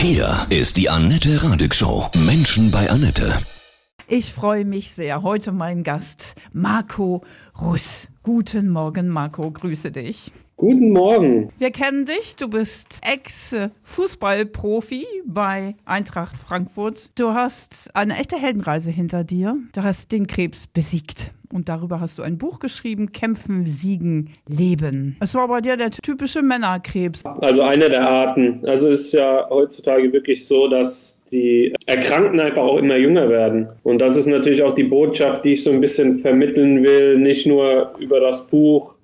Hier ist die Annette Radig Show. Menschen bei Annette. Ich freue mich sehr. Heute mein Gast Marco Russ. Guten Morgen, Marco. Grüße dich. Guten Morgen. Wir kennen dich. Du bist Ex-Fußballprofi bei Eintracht Frankfurt. Du hast eine echte Heldenreise hinter dir. Du hast den Krebs besiegt. Und darüber hast du ein Buch geschrieben, Kämpfen, Siegen, Leben. Es war bei dir der typische Männerkrebs. Also eine der Arten. Also es ist ja heutzutage wirklich so, dass die Erkrankten einfach auch immer jünger werden. Und das ist natürlich auch die Botschaft, die ich so ein bisschen vermitteln will, nicht nur über das Buch,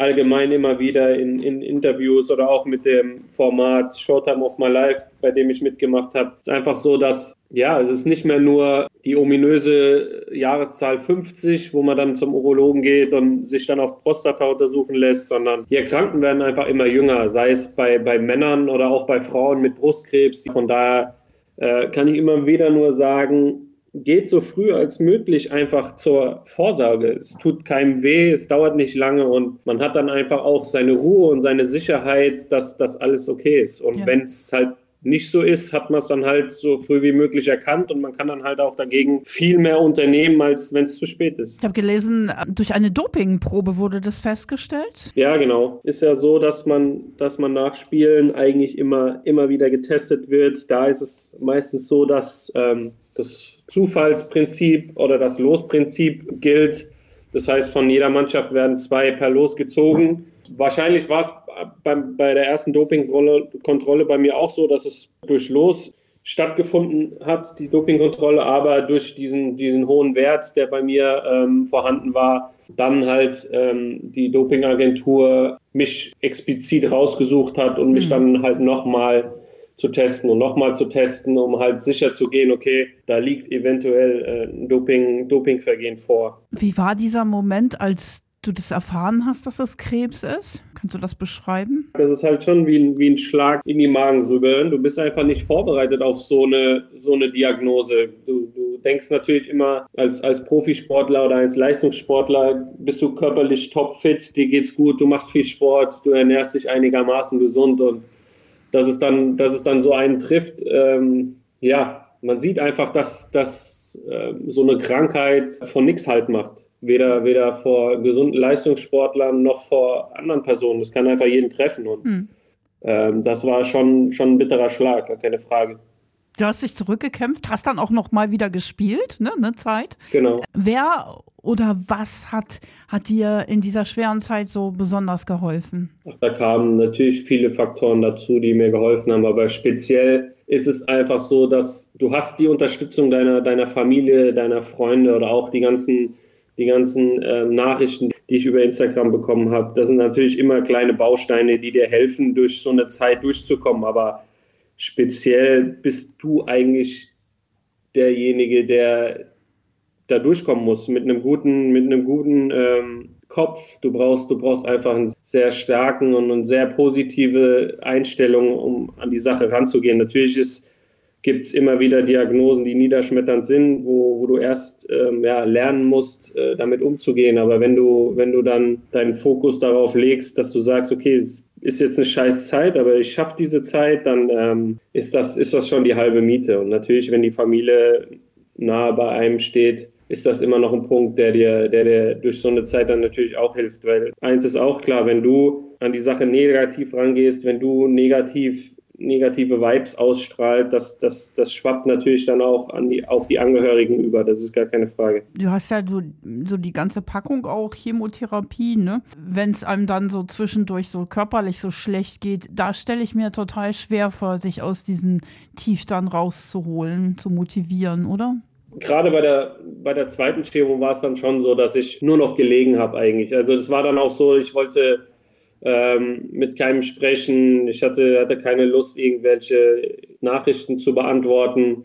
allgemein immer wieder in, in Interviews oder auch mit dem Format Showtime of My Life, bei dem ich mitgemacht habe. Es ist einfach so, dass ja, es ist nicht mehr nur die ominöse Jahreszahl 50, wo man dann zum Urologen geht und sich dann auf Prostata untersuchen lässt, sondern die Erkrankten werden einfach immer jünger, sei es bei, bei Männern oder auch bei Frauen mit Brustkrebs. Von daher äh, kann ich immer wieder nur sagen, geht so früh als möglich einfach zur Vorsorge. Es tut keinem weh, es dauert nicht lange und man hat dann einfach auch seine Ruhe und seine Sicherheit, dass das alles okay ist. Und ja. wenn es halt nicht so ist, hat man es dann halt so früh wie möglich erkannt und man kann dann halt auch dagegen viel mehr unternehmen, als wenn es zu spät ist. Ich habe gelesen, durch eine Dopingprobe wurde das festgestellt? Ja, genau. Ist ja so, dass man, dass man nach Spielen eigentlich immer, immer wieder getestet wird. Da ist es meistens so, dass ähm, das Zufallsprinzip oder das Losprinzip gilt. Das heißt, von jeder Mannschaft werden zwei per Los gezogen. Wahrscheinlich war es bei der ersten Dopingkontrolle bei mir auch so, dass es durch Los stattgefunden hat, die Dopingkontrolle, aber durch diesen, diesen hohen Wert, der bei mir ähm, vorhanden war, dann halt ähm, die Dopingagentur mich explizit rausgesucht hat und mich mhm. dann halt nochmal zu testen und nochmal zu testen, um halt sicher zu gehen, okay, da liegt eventuell äh, ein Doping, Dopingvergehen vor. Wie war dieser Moment, als du das erfahren hast, dass das Krebs ist? Kannst du das beschreiben? Das ist halt schon wie ein, wie ein Schlag in die Magengrübe. Du bist einfach nicht vorbereitet auf so eine, so eine Diagnose. Du, du denkst natürlich immer, als, als Profisportler oder als Leistungssportler bist du körperlich topfit, dir geht's gut, du machst viel Sport, du ernährst dich einigermaßen gesund und dass es dann, dass es dann so einen trifft, ähm, ja, man sieht einfach, dass, dass äh, so eine Krankheit von nichts halt macht. Weder, weder vor gesunden Leistungssportlern noch vor anderen Personen. Das kann einfach jeden treffen. Und mhm. ähm, das war schon, schon ein bitterer Schlag, keine Frage. Du hast dich zurückgekämpft, hast dann auch noch mal wieder gespielt, ne, eine Zeit. Genau. Wer oder was hat, hat dir in dieser schweren Zeit so besonders geholfen? Ach, da kamen natürlich viele Faktoren dazu, die mir geholfen haben, aber speziell ist es einfach so, dass du hast die Unterstützung deiner, deiner Familie, deiner Freunde oder auch die ganzen die ganzen äh, Nachrichten, die ich über Instagram bekommen habe. Das sind natürlich immer kleine Bausteine, die dir helfen, durch so eine Zeit durchzukommen. Aber speziell bist du eigentlich derjenige, der da durchkommen muss mit einem guten, mit einem guten ähm, Kopf. Du brauchst, du brauchst einfach einen sehr starken und eine sehr positive Einstellung, um an die Sache ranzugehen. Natürlich ist gibt es immer wieder Diagnosen, die niederschmetternd sind, wo, wo du erst ähm, ja, lernen musst, äh, damit umzugehen. Aber wenn du, wenn du dann deinen Fokus darauf legst, dass du sagst, okay, es ist jetzt eine scheiß Zeit, aber ich schaffe diese Zeit, dann ähm, ist, das, ist das schon die halbe Miete. Und natürlich, wenn die Familie nahe bei einem steht, ist das immer noch ein Punkt, der dir, der dir durch so eine Zeit dann natürlich auch hilft. Weil eins ist auch klar, wenn du an die Sache negativ rangehst, wenn du negativ negative Vibes ausstrahlt, das, das, das schwappt natürlich dann auch an die, auf die Angehörigen über. Das ist gar keine Frage. Du hast ja so, so die ganze Packung auch Chemotherapie, ne? Wenn es einem dann so zwischendurch so körperlich so schlecht geht, da stelle ich mir total schwer vor, sich aus diesem Tief dann rauszuholen, zu motivieren, oder? Gerade bei der, bei der zweiten Chemo war es dann schon so, dass ich nur noch gelegen habe eigentlich. Also es war dann auch so, ich wollte ähm, mit keinem sprechen. Ich hatte, hatte keine Lust, irgendwelche Nachrichten zu beantworten.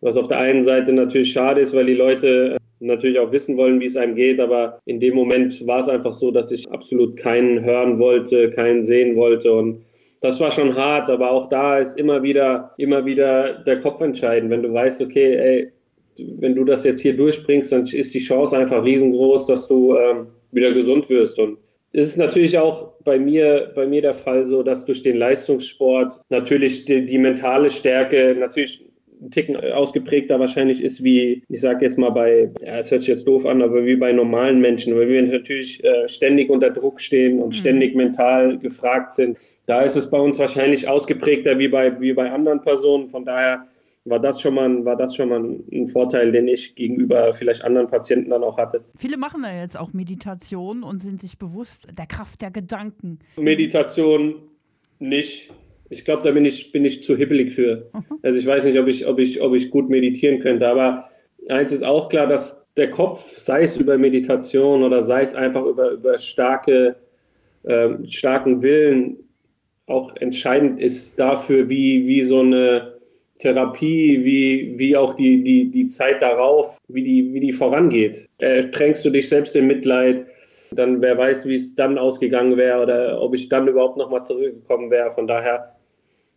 Was auf der einen Seite natürlich schade ist, weil die Leute natürlich auch wissen wollen, wie es einem geht. Aber in dem Moment war es einfach so, dass ich absolut keinen hören wollte, keinen sehen wollte. Und das war schon hart, aber auch da ist immer wieder, immer wieder der Kopf entscheidend. Wenn du weißt, okay, ey, wenn du das jetzt hier durchbringst, dann ist die Chance einfach riesengroß, dass du ähm, wieder gesund wirst. Und es ist natürlich auch bei mir, bei mir der Fall so, dass durch den Leistungssport natürlich die, die mentale Stärke natürlich ein Ticken ausgeprägter wahrscheinlich ist, wie, ich sage jetzt mal bei, ja, es hört sich jetzt doof an, aber wie bei normalen Menschen, weil wir natürlich äh, ständig unter Druck stehen und mhm. ständig mental gefragt sind. Da ist es bei uns wahrscheinlich ausgeprägter wie bei, wie bei anderen Personen. Von daher war das schon mal, war das schon mal ein Vorteil, den ich gegenüber vielleicht anderen Patienten dann auch hatte. Viele machen ja jetzt auch Meditation und sind sich bewusst der Kraft der Gedanken. Meditation nicht. Ich glaube, da bin ich, bin ich zu hibbelig für. Mhm. Also ich weiß nicht, ob ich, ob, ich, ob ich gut meditieren könnte, aber eins ist auch klar, dass der Kopf, sei es über Meditation oder sei es einfach über, über starke, äh, starken Willen, auch entscheidend ist dafür, wie, wie so eine Therapie, wie, wie auch die, die, die Zeit darauf, wie die, wie die vorangeht. Ertränkst du dich selbst in Mitleid, dann wer weiß, wie es dann ausgegangen wäre oder ob ich dann überhaupt nochmal zurückgekommen wäre. Von daher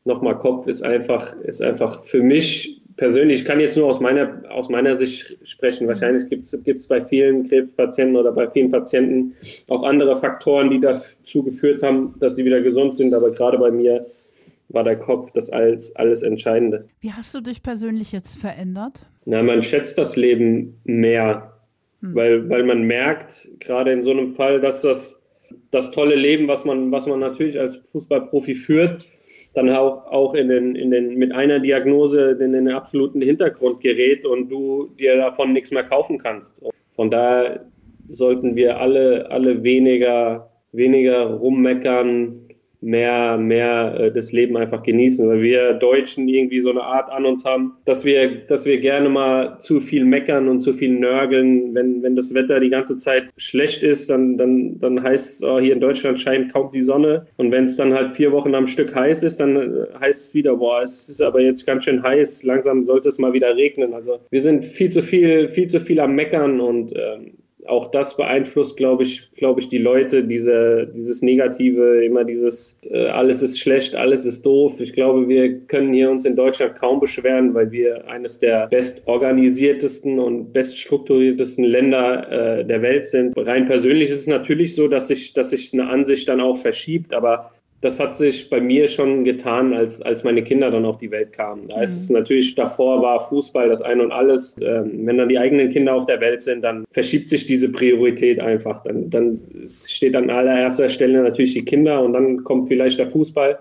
nochmal Kopf ist einfach, ist einfach für mich persönlich, ich kann jetzt nur aus meiner, aus meiner Sicht sprechen. Wahrscheinlich gibt es bei vielen Krebspatienten oder bei vielen Patienten auch andere Faktoren, die dazu geführt haben, dass sie wieder gesund sind. Aber gerade bei mir war der Kopf das alles, alles Entscheidende. Wie hast du dich persönlich jetzt verändert? Na, man schätzt das Leben mehr, hm. weil, weil man merkt, gerade in so einem Fall, dass das, das tolle Leben, was man, was man natürlich als Fußballprofi führt, dann auch, auch in den, in den, mit einer Diagnose in den absoluten Hintergrund gerät und du dir davon nichts mehr kaufen kannst. Von daher sollten wir alle, alle weniger, weniger rummeckern, mehr, mehr äh, das Leben einfach genießen, weil wir Deutschen irgendwie so eine Art an uns haben, dass wir, dass wir gerne mal zu viel meckern und zu viel nörgeln. Wenn, wenn das Wetter die ganze Zeit schlecht ist, dann, dann, dann heißt es, oh, hier in Deutschland scheint kaum die Sonne. Und wenn es dann halt vier Wochen am Stück heiß ist, dann äh, heißt es wieder, boah, es ist aber jetzt ganz schön heiß, langsam sollte es mal wieder regnen. Also wir sind viel zu viel, viel zu viel am Meckern und ähm, auch das beeinflusst, glaube ich, glaube ich, die Leute, diese, dieses Negative, immer dieses äh, alles ist schlecht, alles ist doof. Ich glaube, wir können hier uns in Deutschland kaum beschweren, weil wir eines der bestorganisiertesten und beststrukturiertesten Länder äh, der Welt sind. Rein persönlich ist es natürlich so, dass sich, dass sich eine Ansicht dann auch verschiebt, aber das hat sich bei mir schon getan, als, als meine Kinder dann auf die Welt kamen. Da ist es mhm. natürlich, davor war Fußball das Ein und Alles. Ähm, wenn dann die eigenen Kinder auf der Welt sind, dann verschiebt sich diese Priorität einfach. Dann, dann steht an allererster Stelle natürlich die Kinder und dann kommt vielleicht der Fußball.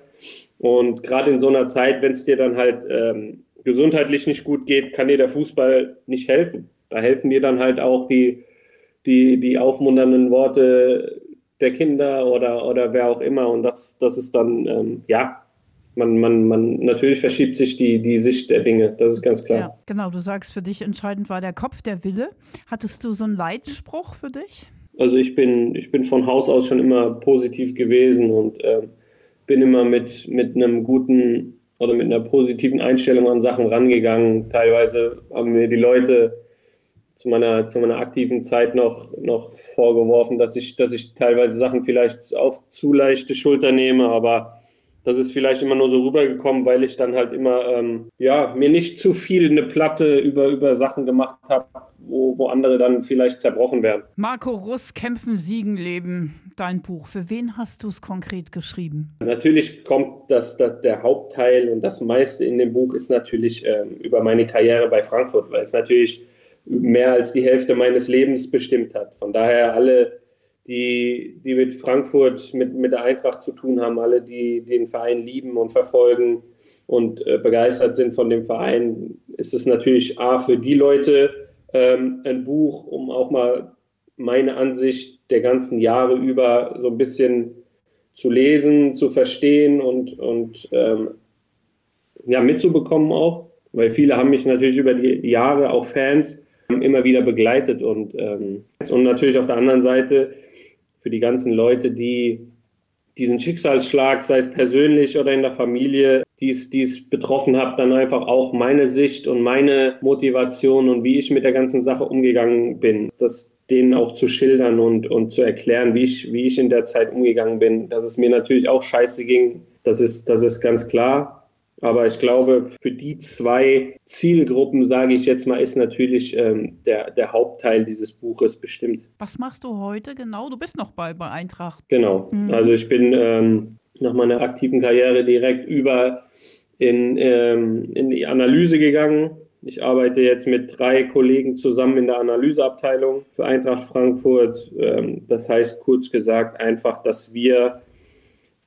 Und gerade in so einer Zeit, wenn es dir dann halt ähm, gesundheitlich nicht gut geht, kann dir der Fußball nicht helfen. Da helfen dir dann halt auch die, die, die aufmunternden Worte der Kinder oder, oder wer auch immer. Und das, das ist dann, ähm, ja, man, man, man, natürlich verschiebt sich die, die Sicht der Dinge, das ist ganz klar. Ja, genau, du sagst, für dich entscheidend war der Kopf, der Wille. Hattest du so einen Leitspruch für dich? Also ich bin, ich bin von Haus aus schon immer positiv gewesen und äh, bin immer mit, mit einem guten oder mit einer positiven Einstellung an Sachen rangegangen. Teilweise haben mir die Leute zu meiner, zu meiner aktiven Zeit noch, noch vorgeworfen, dass ich, dass ich teilweise Sachen vielleicht auf zu leichte Schulter nehme, aber das ist vielleicht immer nur so rübergekommen, weil ich dann halt immer, ähm, ja, mir nicht zu viel eine Platte über, über Sachen gemacht habe, wo, wo andere dann vielleicht zerbrochen werden. Marco Russ, Kämpfen, Siegen, Leben, dein Buch. Für wen hast du es konkret geschrieben? Natürlich kommt das, das, der Hauptteil und das meiste in dem Buch ist natürlich ähm, über meine Karriere bei Frankfurt, weil es natürlich mehr als die Hälfte meines Lebens bestimmt hat. Von daher alle, die, die mit Frankfurt, mit, mit der Eintracht zu tun haben, alle, die den Verein lieben und verfolgen und äh, begeistert sind von dem Verein, ist es natürlich A für die Leute ähm, ein Buch, um auch mal meine Ansicht der ganzen Jahre über so ein bisschen zu lesen, zu verstehen und, und ähm, ja, mitzubekommen auch. Weil viele haben mich natürlich über die Jahre, auch Fans, immer wieder begleitet. Und, ähm, und natürlich auf der anderen Seite für die ganzen Leute, die diesen Schicksalsschlag, sei es persönlich oder in der Familie, die es betroffen hat, dann einfach auch meine Sicht und meine Motivation und wie ich mit der ganzen Sache umgegangen bin. Das denen auch zu schildern und, und zu erklären, wie ich, wie ich in der Zeit umgegangen bin. Dass es mir natürlich auch scheiße ging, das ist, das ist ganz klar. Aber ich glaube, für die zwei Zielgruppen, sage ich jetzt mal, ist natürlich ähm, der, der Hauptteil dieses Buches bestimmt. Was machst du heute genau? Du bist noch bei, bei Eintracht. Genau. Mhm. Also ich bin ähm, nach meiner aktiven Karriere direkt über in, ähm, in die Analyse gegangen. Ich arbeite jetzt mit drei Kollegen zusammen in der Analyseabteilung für Eintracht Frankfurt. Ähm, das heißt kurz gesagt einfach, dass wir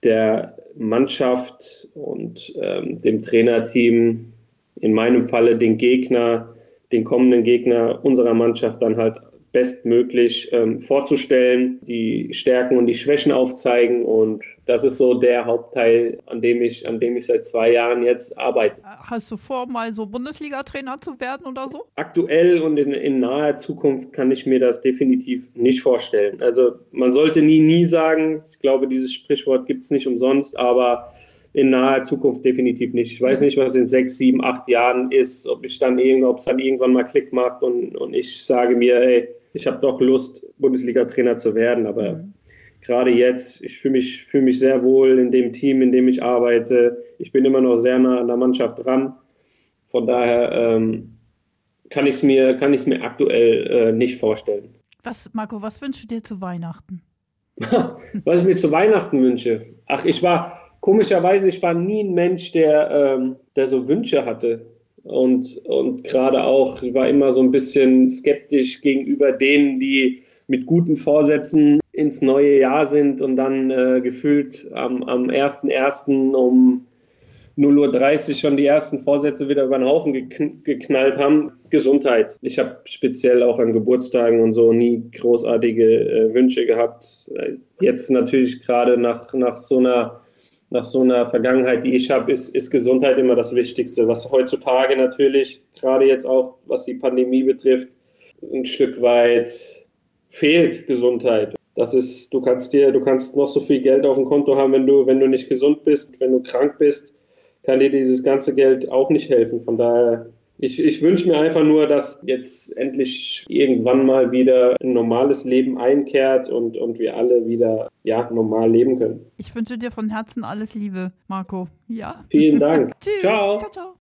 der Mannschaft und ähm, dem Trainerteam, in meinem Falle den Gegner, den kommenden Gegner unserer Mannschaft dann halt bestmöglich ähm, vorzustellen, die Stärken und die Schwächen aufzeigen und das ist so der Hauptteil, an dem ich, an dem ich seit zwei Jahren jetzt arbeite. Hast du vor, mal so Bundesliga-Trainer zu werden oder so? Aktuell und in, in naher Zukunft kann ich mir das definitiv nicht vorstellen. Also man sollte nie, nie sagen, ich glaube, dieses Sprichwort gibt es nicht umsonst, aber in naher Zukunft definitiv nicht. Ich weiß nicht, was in sechs, sieben, acht Jahren ist, ob ich dann ob es dann irgendwann mal Klick macht und, und ich sage mir, ey, ich habe doch Lust, Bundesliga-Trainer zu werden, aber mhm. gerade jetzt, ich fühle mich, fühl mich sehr wohl in dem Team, in dem ich arbeite. Ich bin immer noch sehr nah an der Mannschaft dran. Von daher ähm, kann ich es mir, mir aktuell äh, nicht vorstellen. Was, Marco, was wünschst du dir zu Weihnachten? was ich mir zu Weihnachten wünsche? Ach, ich war, komischerweise, ich war nie ein Mensch, der, ähm, der so Wünsche hatte. Und, und gerade auch, ich war immer so ein bisschen skeptisch gegenüber denen, die mit guten Vorsätzen ins neue Jahr sind und dann äh, gefühlt am, am 1.1. um 0.30 Uhr schon die ersten Vorsätze wieder über den Haufen geknallt haben. Gesundheit. Ich habe speziell auch an Geburtstagen und so nie großartige äh, Wünsche gehabt. Äh, jetzt natürlich gerade nach, nach so einer nach so einer Vergangenheit, die ich habe, ist, ist Gesundheit immer das Wichtigste. Was heutzutage natürlich, gerade jetzt auch, was die Pandemie betrifft, ein Stück weit fehlt Gesundheit. Das ist, du kannst dir, du kannst noch so viel Geld auf dem Konto haben, wenn du, wenn du nicht gesund bist, wenn du krank bist, kann dir dieses ganze Geld auch nicht helfen. Von daher ich, ich wünsche mir einfach nur, dass jetzt endlich irgendwann mal wieder ein normales Leben einkehrt und, und wir alle wieder ja, normal leben können. Ich wünsche dir von Herzen alles Liebe, Marco. Ja. Vielen Dank. Tschüss. Ciao. ciao, ciao.